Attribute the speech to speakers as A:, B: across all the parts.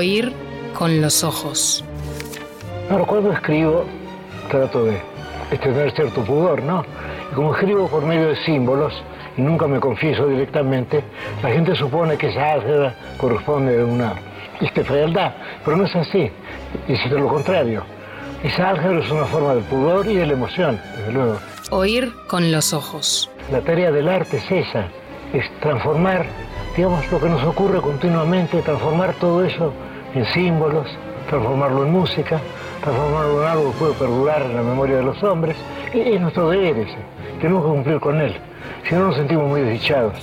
A: Oír con los ojos.
B: Ahora, cuando escribo, trato de, tener cierto pudor, ¿no? Y como escribo por medio de símbolos, y nunca me confieso directamente, la gente supone que esa álgebra corresponde a una este, fealdad, pero no es así, es lo contrario. Esa álgebra es una forma de pudor y de la emoción, desde luego.
A: Oír con los ojos.
B: La tarea del arte es esa, es transformar, digamos, lo que nos ocurre continuamente, transformar todo eso en símbolos, transformarlo en música, transformarlo en algo que puede perdurar en la memoria de los hombres. Es nuestro deber ese, tenemos que cumplir con él, si no nos sentimos muy desdichados.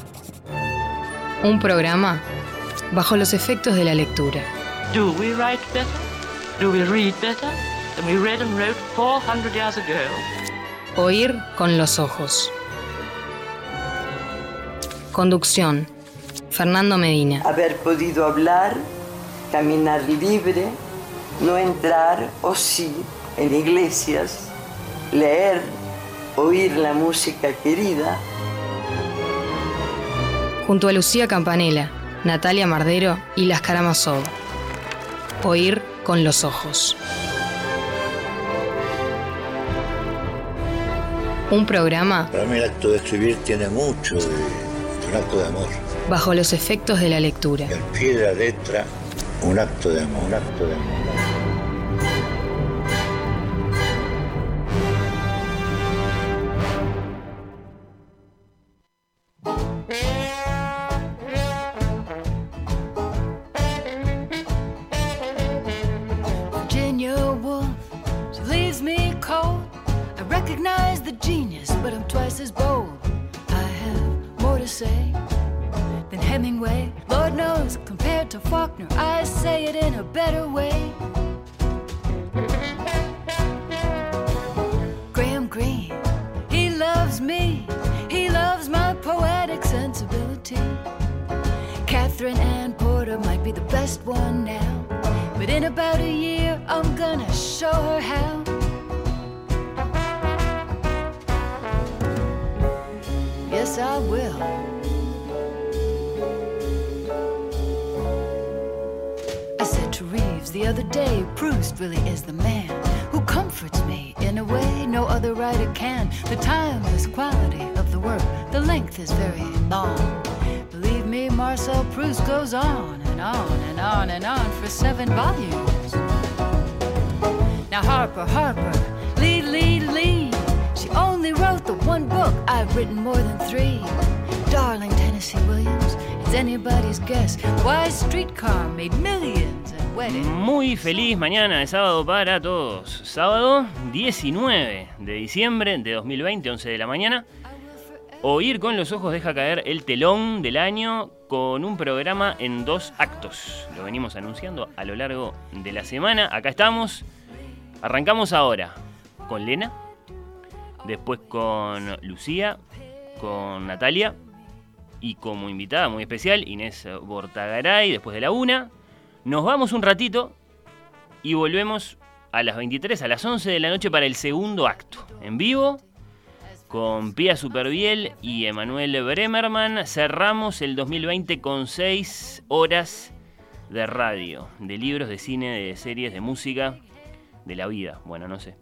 A: Un programa bajo los efectos de la lectura.
C: Do we write better? Do we read better? we read and wrote 400 years ago.
A: Oír con los ojos. Conducción. Fernando Medina.
D: Haber podido hablar, caminar libre, no entrar o sí en iglesias, leer, oír la música querida.
A: Junto a Lucía Campanella, Natalia Mardero y Las Karamazov. Oír con los ojos. Un programa.
E: Para mí el acto de escribir tiene mucho de un acto de amor.
A: Bajo los efectos de la lectura.
E: El pie de la letra, un acto de amor, un acto de amor. gonna show her how. Yes, I will. I said to Reeves the other day, Proust really is the man who comforts me in a way no other writer can. The timeless quality of the work, the length is very long. Believe me, Marcel Proust goes on and on and on and on for seven volumes.
F: Muy feliz mañana de sábado para todos. Sábado 19 de diciembre de 2020, 11 de la mañana. Oír con los ojos deja caer el telón del año con un programa en dos actos. Lo venimos anunciando a lo largo de la semana. Acá estamos. Arrancamos ahora con Lena, después con Lucía, con Natalia y como invitada muy especial Inés Bortagaray después de la una. Nos vamos un ratito y volvemos a las 23, a las 11 de la noche para el segundo acto. En vivo, con Pia Superbiel y Emanuel Bremerman, cerramos el 2020 con 6 horas de radio, de libros, de cine, de series, de música, de la vida. Bueno, no sé.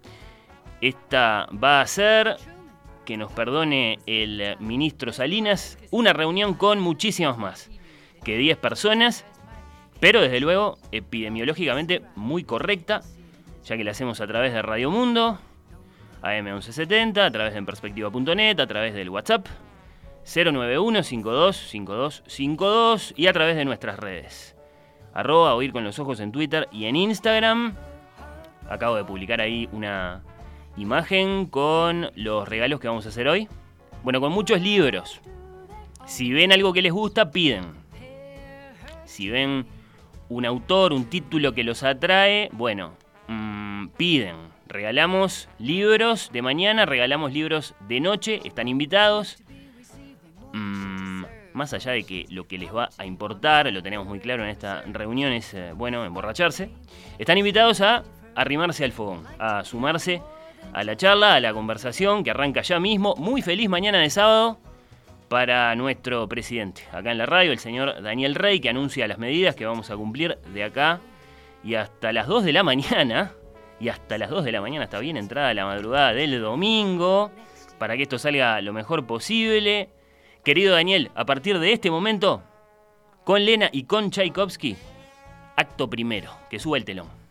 F: Esta va a ser, que nos perdone el ministro Salinas, una reunión con muchísimas más que 10 personas, pero desde luego epidemiológicamente muy correcta, ya que la hacemos a través de Radio Mundo, AM1170, a través de Perspectiva.net, a través del WhatsApp 091-525252 y a través de nuestras redes. Arroba oír con los ojos en Twitter y en Instagram. Acabo de publicar ahí una imagen con los regalos que vamos a hacer hoy. Bueno, con muchos libros. Si ven algo que les gusta, piden. Si ven un autor, un título que los atrae, bueno, mm, piden. Regalamos libros de mañana, regalamos libros de noche, están invitados. Mm, más allá de que lo que les va a importar, lo tenemos muy claro en esta reunión, es, eh, bueno, emborracharse. Están invitados a arrimarse al fogón, a sumarse a la charla, a la conversación que arranca ya mismo. Muy feliz mañana de sábado para nuestro presidente. Acá en la radio, el señor Daniel Rey, que anuncia las medidas que vamos a cumplir de acá y hasta las 2 de la mañana. Y hasta las 2 de la mañana está bien entrada la madrugada del domingo. Para que esto salga lo mejor posible. Querido Daniel, a partir de este momento, con Lena y con Tchaikovsky, acto primero, que suba el telón.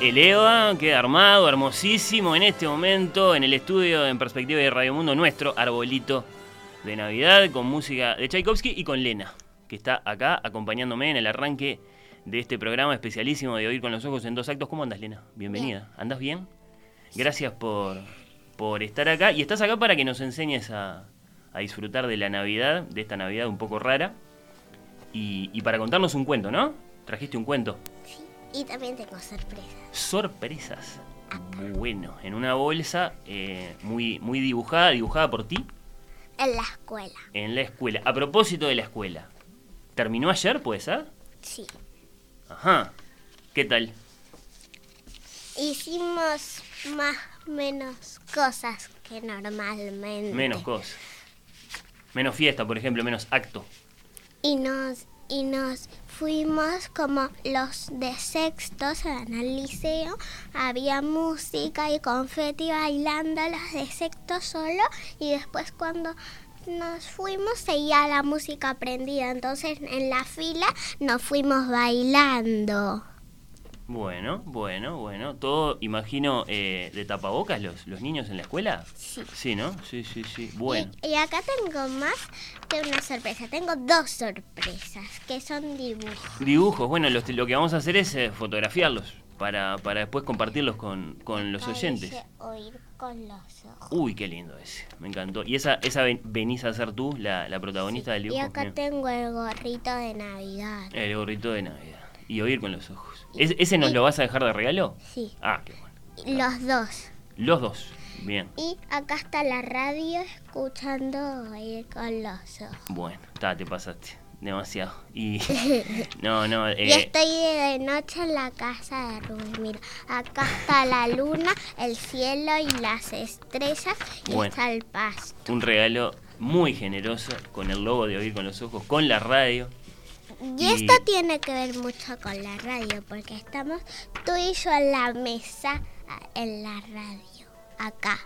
F: El EVA queda armado, hermosísimo en este momento en el estudio en perspectiva de Radio Mundo, nuestro arbolito de Navidad con música de Tchaikovsky y con Lena, que está acá acompañándome en el arranque de este programa especialísimo de Oír con los Ojos en dos actos. ¿Cómo andas, Lena? Bienvenida. ¿Andas bien? Gracias por, por estar acá y estás acá para que nos enseñes a, a disfrutar de la Navidad, de esta Navidad un poco rara y, y para contarnos un cuento, ¿no? Trajiste un cuento.
G: Y también tengo sorpresas.
F: sorpresas. Bueno, en una bolsa eh, muy, muy dibujada, dibujada por ti
G: En la escuela.
F: en la escuela. A propósito de la escuela, ¿terminó ayer, puede ser?
G: Sí.
F: Ajá. ¿Qué tal?
G: Hicimos más menos cosas que normalmente.
F: Menos cosas. Menos fiesta, por ejemplo, menos acto.
G: Y nos y nos fuimos como los de sextos en el liceo. Había música y confeti bailando los de sexto solo y después cuando nos fuimos seguía la música prendida. Entonces en la fila nos fuimos bailando.
F: Bueno, bueno, bueno. Todo, imagino, eh, de tapabocas los, los niños en la escuela.
G: Sí.
F: Sí, ¿no? Sí, sí, sí. Bueno.
G: Y, y acá tengo más que una sorpresa. Tengo dos sorpresas que son dibujos.
F: Dibujos, bueno, los- lo que vamos a hacer es eh, fotografiarlos para, para después compartirlos con, con los oyentes.
G: Oír con los ojos.
F: Uy, qué lindo ese, me encantó. ¿Y esa, esa ven- venís a ser tú, la, la protagonista del
G: Y
F: dibujo?
G: acá
F: Bien.
G: tengo el gorrito de Navidad.
F: El gorrito de Navidad. Y oír con los ojos. ¿Es- ¿Ese nos lo vas a dejar de regalo?
G: Sí.
F: Ah, qué bueno.
G: Los dos.
F: Los dos. Bien.
G: Y acá está la radio escuchando Oír con los ojos.
F: Bueno, está, te pasaste. Demasiado. Y. No, no.
G: Y
F: Eh,
G: estoy de noche en la casa de Rubén. Mira, acá está la luna, el cielo y las estrellas. Y
F: Bueno.
G: está el pasto.
F: un regalo muy generoso con el logo de Oír con los ojos, con la radio.
G: Y esto tiene que ver mucho con la radio, porque estamos tú y yo en la mesa, ah, en la radio, acá.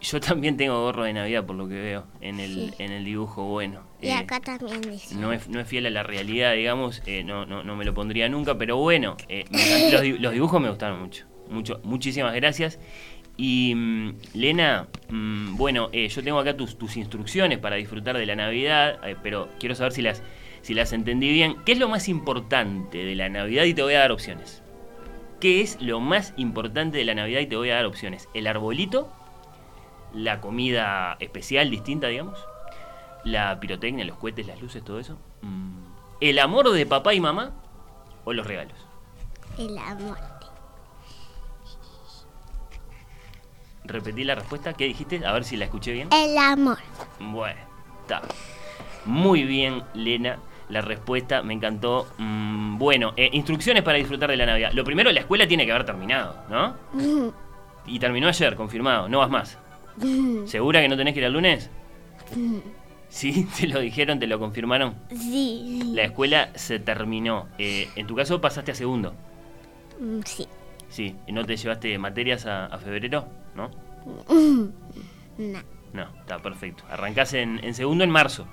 F: Yo también tengo gorro de Navidad por lo que veo en el,
G: Sí.
F: en el dibujo, bueno.
G: Y
F: eh,
G: acá también dice.
F: no es, no es fiel a la realidad, digamos, eh, no, no, no me lo pondría nunca, pero bueno, eh, los, los dibujos me gustaron mucho, mucho muchísimas gracias. Y mm, Lena, mm, bueno, eh, yo tengo acá tus, tus instrucciones para disfrutar de la Navidad, pero quiero saber si las, si las entendí bien. ¿Qué es lo más importante de la Navidad? Y te voy a dar opciones. ¿Qué es lo más importante de la Navidad? Y te voy a dar opciones. ¿El arbolito? ¿La comida especial, distinta, digamos? la pirotecnia, los cohetes, las luces, todo eso. Mm. ¿El amor de papá y mamá o los regalos?
G: El amor.
F: Repetí la respuesta. ¿Qué dijiste? A ver si la escuché bien.
G: El amor.
F: Bueno, está. Muy bien, Lena. La respuesta me encantó. Mm, bueno, eh, instrucciones para disfrutar de la Navidad. Lo primero, la escuela tiene que haber terminado, ¿no? Y terminó ayer, confirmado. No vas más. ¿Segura que no tenés que ir el lunes? ¿Sí? ¿Te lo dijeron? ¿Te lo confirmaron?
G: Sí.
F: La escuela se terminó. Eh, en tu caso pasaste a segundo.
G: Mm, Sí.
F: Sí. ¿Y no te llevaste materias a, a febrero? ¿No?
G: No.
F: No, está perfecto. Arrancás en, en segundo en marzo.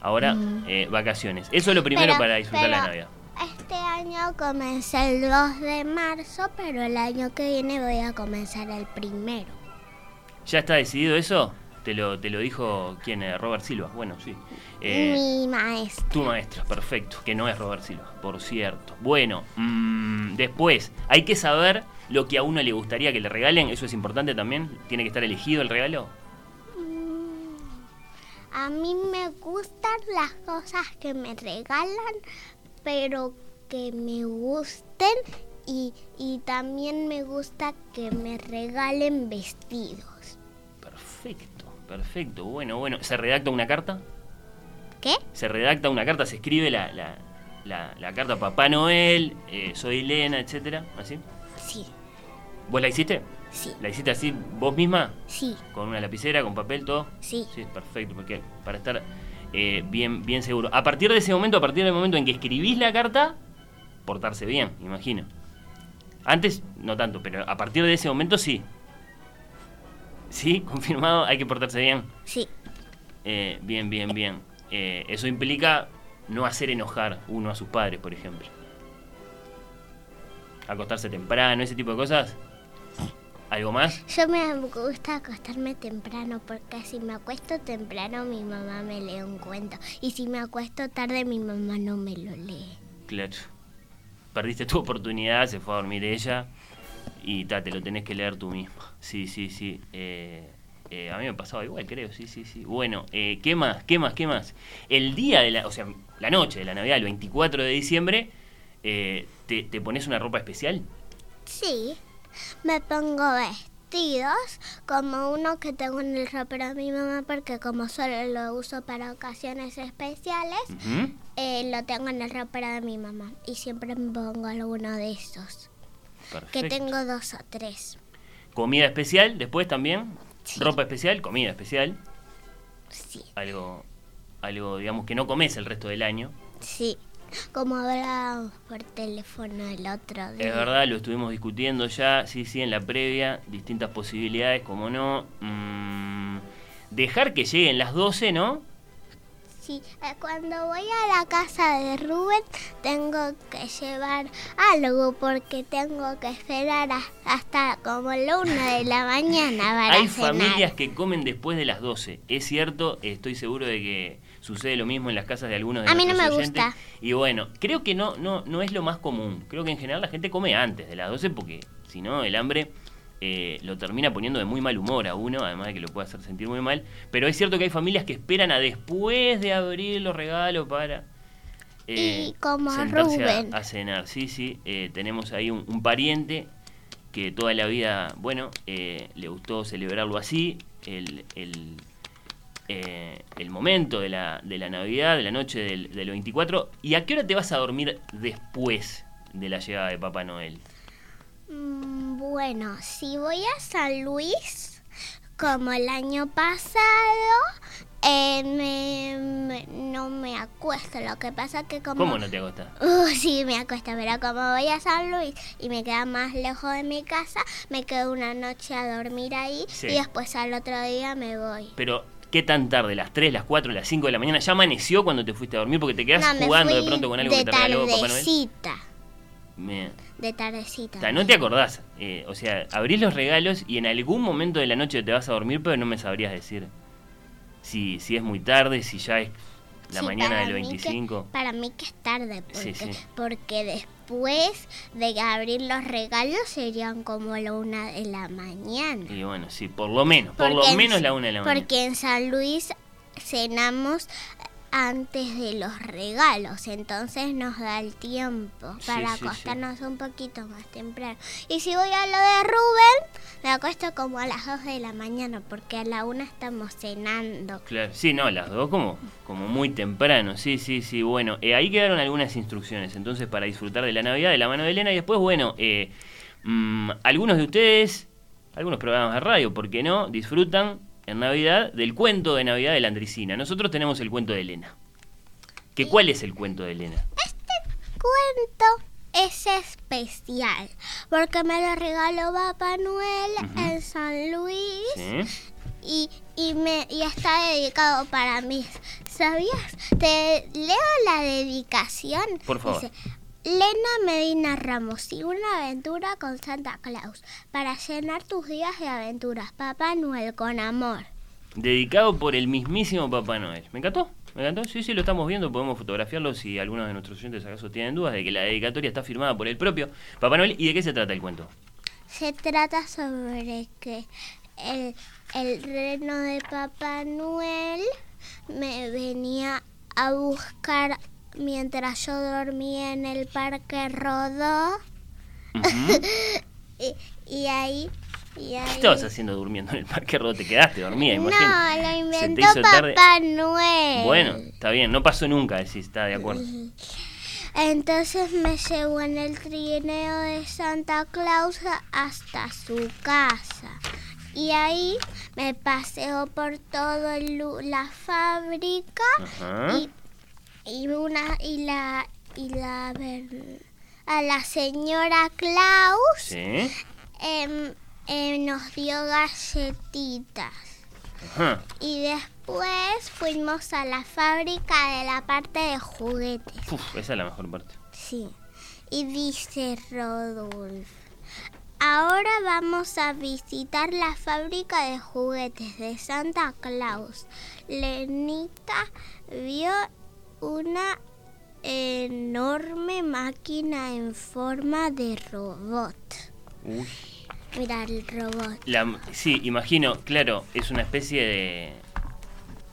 F: Ahora, eh, vacaciones. Eso es lo primero
G: Pero-
F: para disfrutar la Navidad.
G: Este año comencé el 2 de marzo, pero el año que viene voy a comenzar el primero.
F: ¿Ya está decidido eso? ¿Te lo, te lo dijo quién? Eh, Robert Silva. Bueno, sí. Eh,
G: Mi maestro.
F: Tu maestro, perfecto, que no es Robert Silva, por cierto. Bueno, mm, después, hay que saber lo que a uno le gustaría que le regalen, eso es importante también. ¿Tiene que estar elegido el regalo?
G: A mí me gustan las cosas que me regalan, pero que me gusten y, y también me gusta que me regalen vestidos.
F: Perfecto, perfecto. Bueno, bueno, ¿se redacta una carta?
G: ¿Qué?
F: Se redacta una carta, se escribe la, la, la- la carta Papá Noel, eh, soy Elena, etcétera, así.
G: Sí,
F: ¿Vos la hiciste?
G: Sí,
F: ¿La hiciste así vos misma?
G: sí,
F: ¿Con una lapicera, con papel, todo?
G: sí.
F: Sí, perfecto, porque para estar eh, bien, bien seguro. A partir de ese momento, a partir del momento en que escribís la carta, portarse bien, imagino. Antes, no tanto, pero a partir de ese momento sí. Sí, confirmado, hay que portarse bien.
G: Sí,
F: Eh, bien, bien, bien. Eh, eso implica no hacer enojar uno a sus padres, por ejemplo. Acostarse temprano, ese tipo de cosas. ¿Algo más?
G: yo me gusta acostarme temprano porque si me acuesto temprano mi mamá me lee un cuento y si me acuesto tarde mi mamá no me lo lee.
F: Claro. Perdiste tu oportunidad, se fue a dormir ella y ta, te lo tenés que leer tú mismo. Sí, sí, sí. Eh, eh, a mí me pasaba igual, creo, sí, sí, sí. Bueno, eh, ¿qué más? ¿Qué más? ¿Qué más? El día de la, o sea, la noche de la Navidad, el 24 de diciembre, eh, ¿te, te pones una ropa especial?
G: Sí, me pongo vestidos como uno que tengo en el ropero de mi mamá porque como solo lo uso para ocasiones especiales, eh, lo tengo en el ropero de mi mamá y siempre me pongo alguno de esos, que tengo dos o tres.
F: Comida especial, después también.
G: Sí.
F: Ropa especial, comida especial.
G: Sí,
F: Algo, algo, digamos, que no comes el resto del año.
G: sí, como hablábamos por teléfono el otro día.
F: Es verdad, lo estuvimos discutiendo ya, sí, sí, en la previa, distintas posibilidades, como no. mm, dejar que lleguen las 12, ¿no?
G: Sí, eh, cuando voy a la casa de Rubén tengo que llevar algo porque tengo que esperar hasta como la una de la mañana para
F: Hay
G: cenar.
F: familias que comen después de las 12, es cierto, estoy seguro de que sucede lo mismo en las casas de algunos de
G: A mí no me
F: oyentes.
G: gusta.
F: Y bueno, creo que no, no, no es lo más común, creo que en general la gente come antes de las 12 porque si no el hambre eh, lo termina poniendo de muy mal humor a uno, además de que lo puede hacer sentir muy mal. Pero es cierto que hay familias que esperan a después de abrir los regalos para... eh,
G: Y como
F: a-
G: Rubén.
F: A, cenar. Sí, sí, eh, tenemos ahí un, un pariente que toda la vida, bueno, eh, le gustó celebrarlo así, el, el, eh, el momento de la, de la Navidad, de la noche del, del 24. ¿Y a qué hora te vas a dormir después de la llegada de Papá Noel?
G: Mm, Bueno, si voy a San Luis, como el año pasado, Eh, me- me- no me acuesto, lo que pasa que como...
F: ¿Cómo no te acostás?
G: Uh, sí, me acuesto, pero como voy a San Luis y me queda más lejos de mi casa, me quedo una noche a dormir ahí
F: Sí.
G: y después al otro día me voy.
F: Pero, ¿qué tan tarde? ¿Las 3, las 4, las 5 de la mañana? ¿Ya amaneció cuando te fuiste a dormir? Porque te quedas
G: No, me
F: jugando de pronto con algo
G: de
F: que te regaló Papá Noel.
G: tardecita,
F: Bien.
G: de tardecita.
F: O sea, no te acordás. eh, o sea, abrís los regalos y en algún momento de la noche te vas a dormir, pero no me sabrías decir si, si es muy tarde, si ya es la
G: Sí,
F: mañana del
G: mí que-
F: 25.
G: para mí que es tarde,
F: Sí,
G: porque,
F: sí.
G: porque después de abrir los regalos serían como la una de la mañana.
F: Y bueno, sí, por lo menos, por
G: Porque
F: lo
G: en-
F: menos la una de la mañana.
G: Porque en San Luis cenamos antes de los regalos, entonces nos da el tiempo para
F: sí, sí.
G: acostarnos un poquito más temprano. Y si voy a lo de Rubén, me acuesto como a las 2 de la mañana, porque a la una estamos cenando.
F: Claro, sí, no, las dos como, como muy temprano, sí, sí, sí, bueno, eh, ahí quedaron algunas instrucciones, entonces para disfrutar de la Navidad de la mano de Elena y después, bueno, eh, mm, algunos de ustedes, algunos programas de radio, ¿por qué no? Disfrutan en Navidad del cuento de Navidad de la Andricina. Nosotros tenemos el cuento de Elena. ¿Que ¿Cuál es el cuento de Elena?
G: cuento es especial porque me lo regaló Papá Noel en San Luis
F: ¿Sí?
G: y, y, me, y está dedicado para mí. ¿Sabías? Te leo la dedicación.
F: Por favor.
G: Dice, Lena Medina Ramos y una aventura con Santa Claus para llenar tus días de aventuras. Papá Noel con amor.
F: Dedicado por el mismísimo Papá Noel. ¿Me encantó? ¿Me encantó? Sí, sí, lo estamos viendo, podemos fotografiarlo si algunos de nuestros oyentes acaso tienen dudas de que la dedicatoria está firmada por el propio Papá Noel. ¿Y de qué se trata el cuento?
G: Se trata sobre que el, el reno de Papá Noel me venía a buscar mientras yo dormía en el Parque Rodó y, y ahí... Y ahí
F: ¿Qué estabas haciendo durmiendo en el parque Rodó? Te quedaste dormida, imagino.
G: no, lo inventó. Papá Noel.
F: Bueno, está bien, no pasó nunca, decís, está de acuerdo.
G: Entonces me llevó en el trineo de Santa Claus hasta su casa. Y ahí me paseó por lu- la fábrica
F: Ajá.
G: y, y una y la y la a la señora Claus
F: Sí.
G: em, em, nos dio galletitas.
F: Ajá.
G: Y después fuimos a la fábrica de la parte de juguetes.
F: Uf, esa es la mejor parte.
G: Sí. Y dice Rodolfo. Ahora vamos a visitar la fábrica de juguetes de Santa Claus. Lenita vio una enorme máquina en forma de robot.
F: Uy.
G: Mira el robot.
F: La- sí, imagino, claro, es una especie de,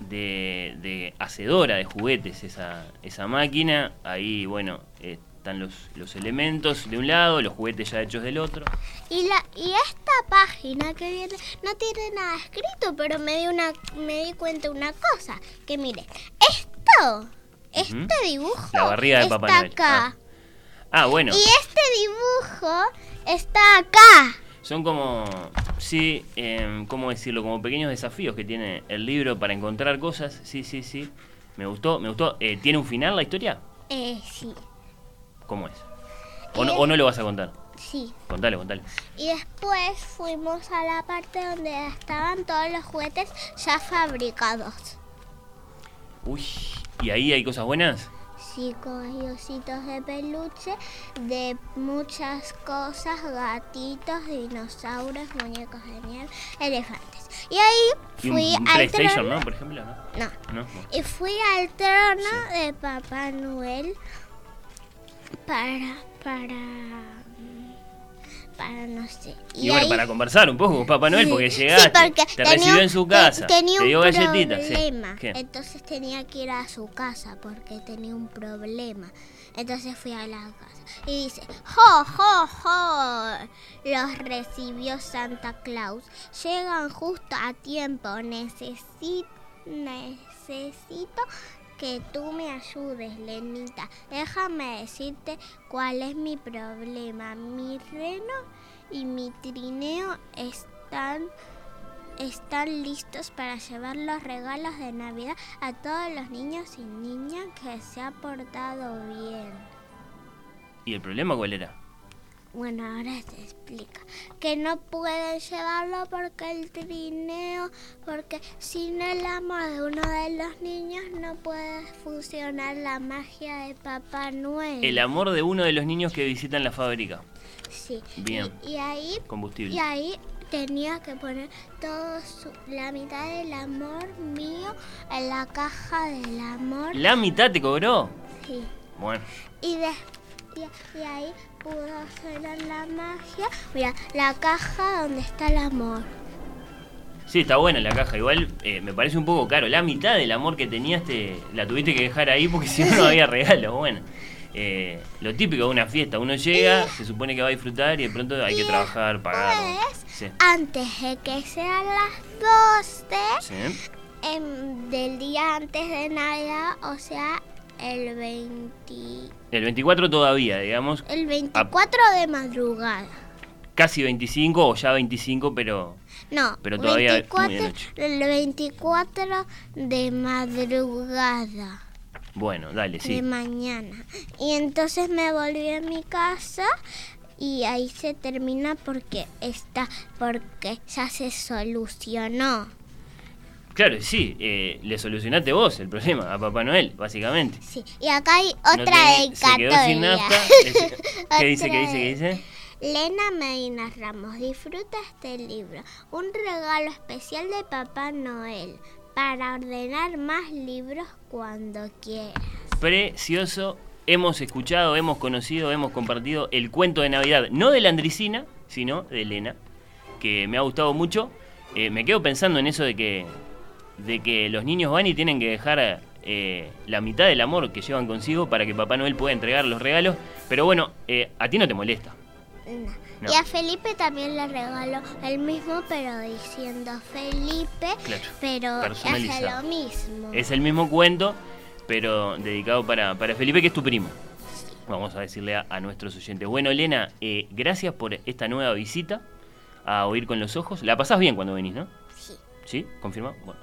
F: de, de hacedora de juguetes esa, esa máquina. Ahí, bueno, eh, están los, los elementos de un lado, los juguetes ya hechos del otro.
G: Y la y esta página que viene no tiene nada escrito, pero me di una me di cuenta una cosa, que mire, esto, este dibujo
F: La barriga de
G: está
F: Papá Noel.
G: acá.
F: Ah, bueno,
G: Y este dibujo está acá.
F: son como, sí, em, ¿cómo decirlo? Como pequeños desafíos que tiene el libro para encontrar cosas. Sí, sí, sí. Me gustó, me gustó. Eh, ¿Tiene un final la historia?
G: Eh, sí,
F: ¿Cómo es? ¿O no, o no lo vas a contar?
G: sí.
F: Contale, contale.
G: Y después fuimos a la parte donde estaban todos los juguetes ya fabricados.
F: Uy, ¿y ahí hay cosas buenas?
G: Sí, con ositos de peluche, de muchas cosas, gatitos, dinosaurios, muñecos de nieve, elefantes. Y ahí
F: Y un,
G: fui
F: un
G: al
F: PlayStation,
G: trono.
F: ¿no? Por ejemplo, ¿no?
G: No.
F: ¿No? No.
G: Y fui al trono de Papá Noel para, para, para no sé.
F: Y, bueno,
G: ahí-
F: para conversar un poco con Papá Noel,
G: Sí,
F: porque
G: sí,
F: llegaste,
G: porque
F: te
G: tenía-
F: recibió en su
G: te-
F: casa,
G: tenía
F: te dio
G: un
F: galletitas. sí.
G: problema. Entonces tenía que ir a su casa porque tenía un problema. Entonces fui a la casa y dice, ¡Jo, jo, jo! Los recibió Santa Claus. Llegan justo a tiempo. Necesito, necesito que tú me ayudes, Lenita. Déjame decirte cuál es mi problema. Mi reno y mi trineo están están listos para llevar los regalos de Navidad a todos los niños y niñas que se ha portado bien.
F: ¿Y el problema cuál era?
G: Bueno, ahora se explica. Que no pueden llevarlo porque el trineo, porque sin el amor de uno de los niños no puede funcionar la magia de Papá Noel.
F: El amor de uno de los niños que visitan la fábrica.
G: Sí.
F: Bien.
G: Y, y ahí
F: Combustible.
G: y ahí tenía que poner todo su- la mitad del amor mío en la caja del amor.
F: ¿La mitad te cobró?
G: Sí.
F: Bueno,
G: Y, de, y, y ahí pudo hacer la magia. Mira, la caja donde está el amor.
F: sí, está buena la caja. Igual eh, me parece un poco caro. La mitad del amor que tenías te, la tuviste que dejar ahí porque si no, no había regalo. Bueno, eh, lo típico de una fiesta. Uno llega, se supone que va a disfrutar y de pronto hay que trabajar, pagar. Sí.
G: antes de que sean las 12
F: Sí.
G: em, del día antes de Navidad, o sea, el 20,
F: El 24 todavía, digamos.
G: el 24 de madrugada.
F: Casi 25 o ya 25, pero
G: No,
F: Pero todavía muy de
G: 24,
F: noche.
G: el 24 de madrugada.
F: bueno, dale,
G: de
F: sí.
G: mañana. Y entonces me volví a mi casa y ahí se termina porque está, porque ya se solucionó.
F: Claro, sí, eh, le solucionaste vos el problema a Papá Noel, básicamente.
G: Sí. Y acá hay
F: No
G: otra
F: tenés- se quedó sin
G: dedicatoria.
F: nafta. Es- ¿Qué dice, qué dice, qué dice?
G: Lena Medina Ramos, disfruta este libro, un regalo especial de Papá Noel para ordenar más libros cuando quieras.
F: Precioso. Hemos escuchado, hemos conocido, hemos compartido el cuento de Navidad, no de la Andricina, sino de Elena, que me ha gustado mucho. Eh, me quedo pensando en eso de que, de que los niños van y tienen que dejar eh, la mitad del amor que llevan consigo para que Papá Noel pueda entregar los regalos. Pero bueno, eh, a ti no te molesta.
G: No.
F: No.
G: Y a Felipe también le regaló el mismo, pero diciendo Felipe,
F: Claro,
G: pero hace lo mismo.
F: Es el mismo cuento, pero dedicado para, para Felipe, que es tu primo. Vamos a decirle a, a nuestros oyentes. Bueno, Elena, eh, gracias por esta nueva visita a Oír con los Ojos. La pasás bien cuando venís, ¿no?
G: Sí.
F: ¿Sí? ¿Confirmado? Bueno,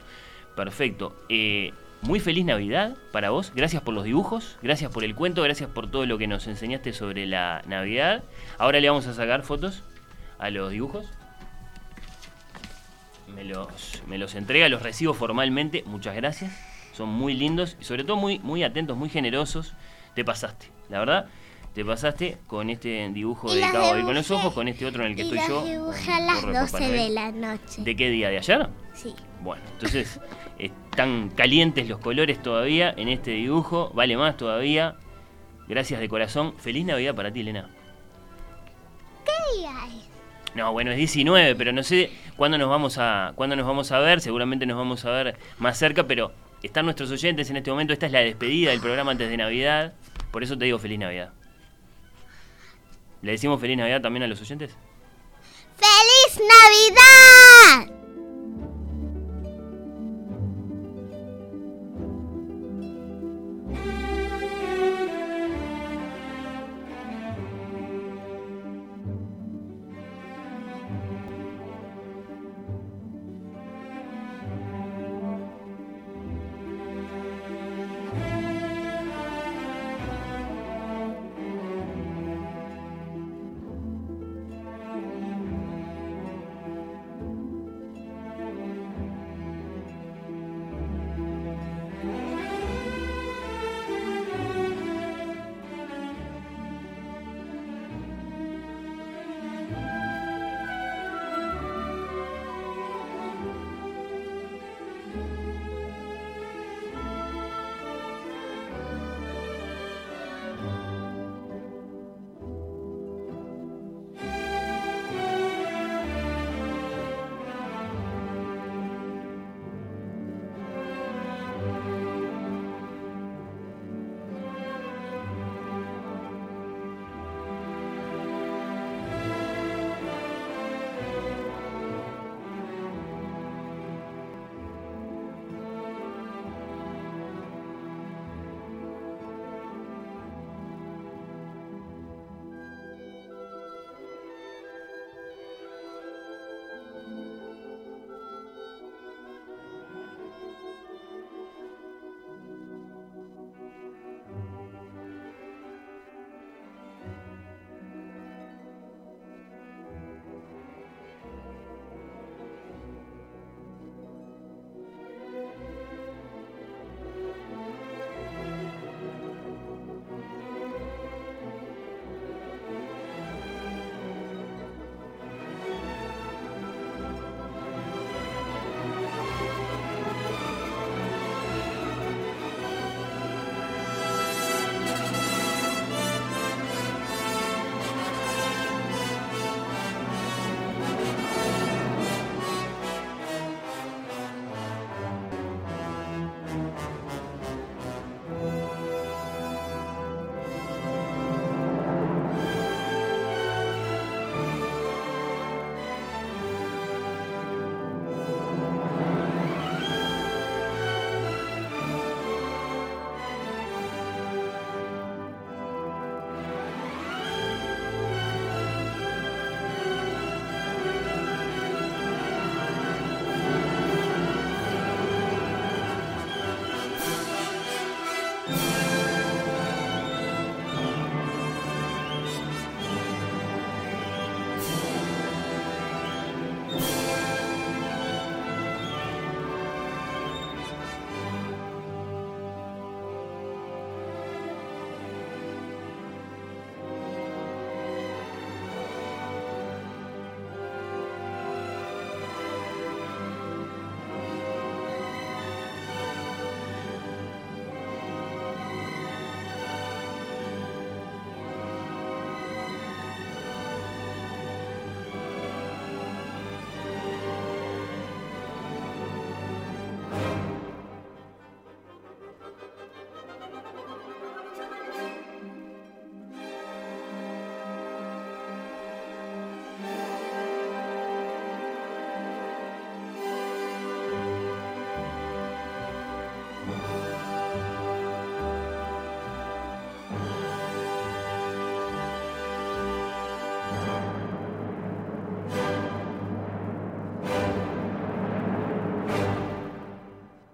F: perfecto. Eh, muy feliz Navidad para vos. Gracias por los dibujos, gracias por el cuento, gracias por todo lo que nos enseñaste sobre la Navidad. Ahora le vamos a sacar fotos a los dibujos. Me los, me los entrega, los recibo formalmente. Muchas gracias. Son muy lindos y sobre todo muy, muy atentos, muy generosos. Te pasaste, la verdad. Te pasaste con este dibujo
G: Y
F: dedicado a Oír con los
G: dibujé-
F: Ojos, con este otro en el que
G: y
F: estoy
G: las
F: yo.
G: dibujé a las
F: gorro de Papá
G: 12 de la noche.
F: ¿De qué día? ¿De ayer?
G: Sí.
F: Bueno, entonces están calientes los colores todavía en este dibujo, vale más todavía. Gracias de corazón. Feliz Navidad para ti, Elena.
G: ¿Qué día es?
F: No, bueno, es 19, pero no sé cuándo nos vamos a cuándo nos vamos a ver, seguramente nos vamos a ver más cerca, pero están nuestros oyentes en este momento, esta es la despedida del programa antes de Navidad, por eso te digo feliz Navidad. ¿Le decimos feliz Navidad también a los oyentes?
G: ¡Feliz Navidad!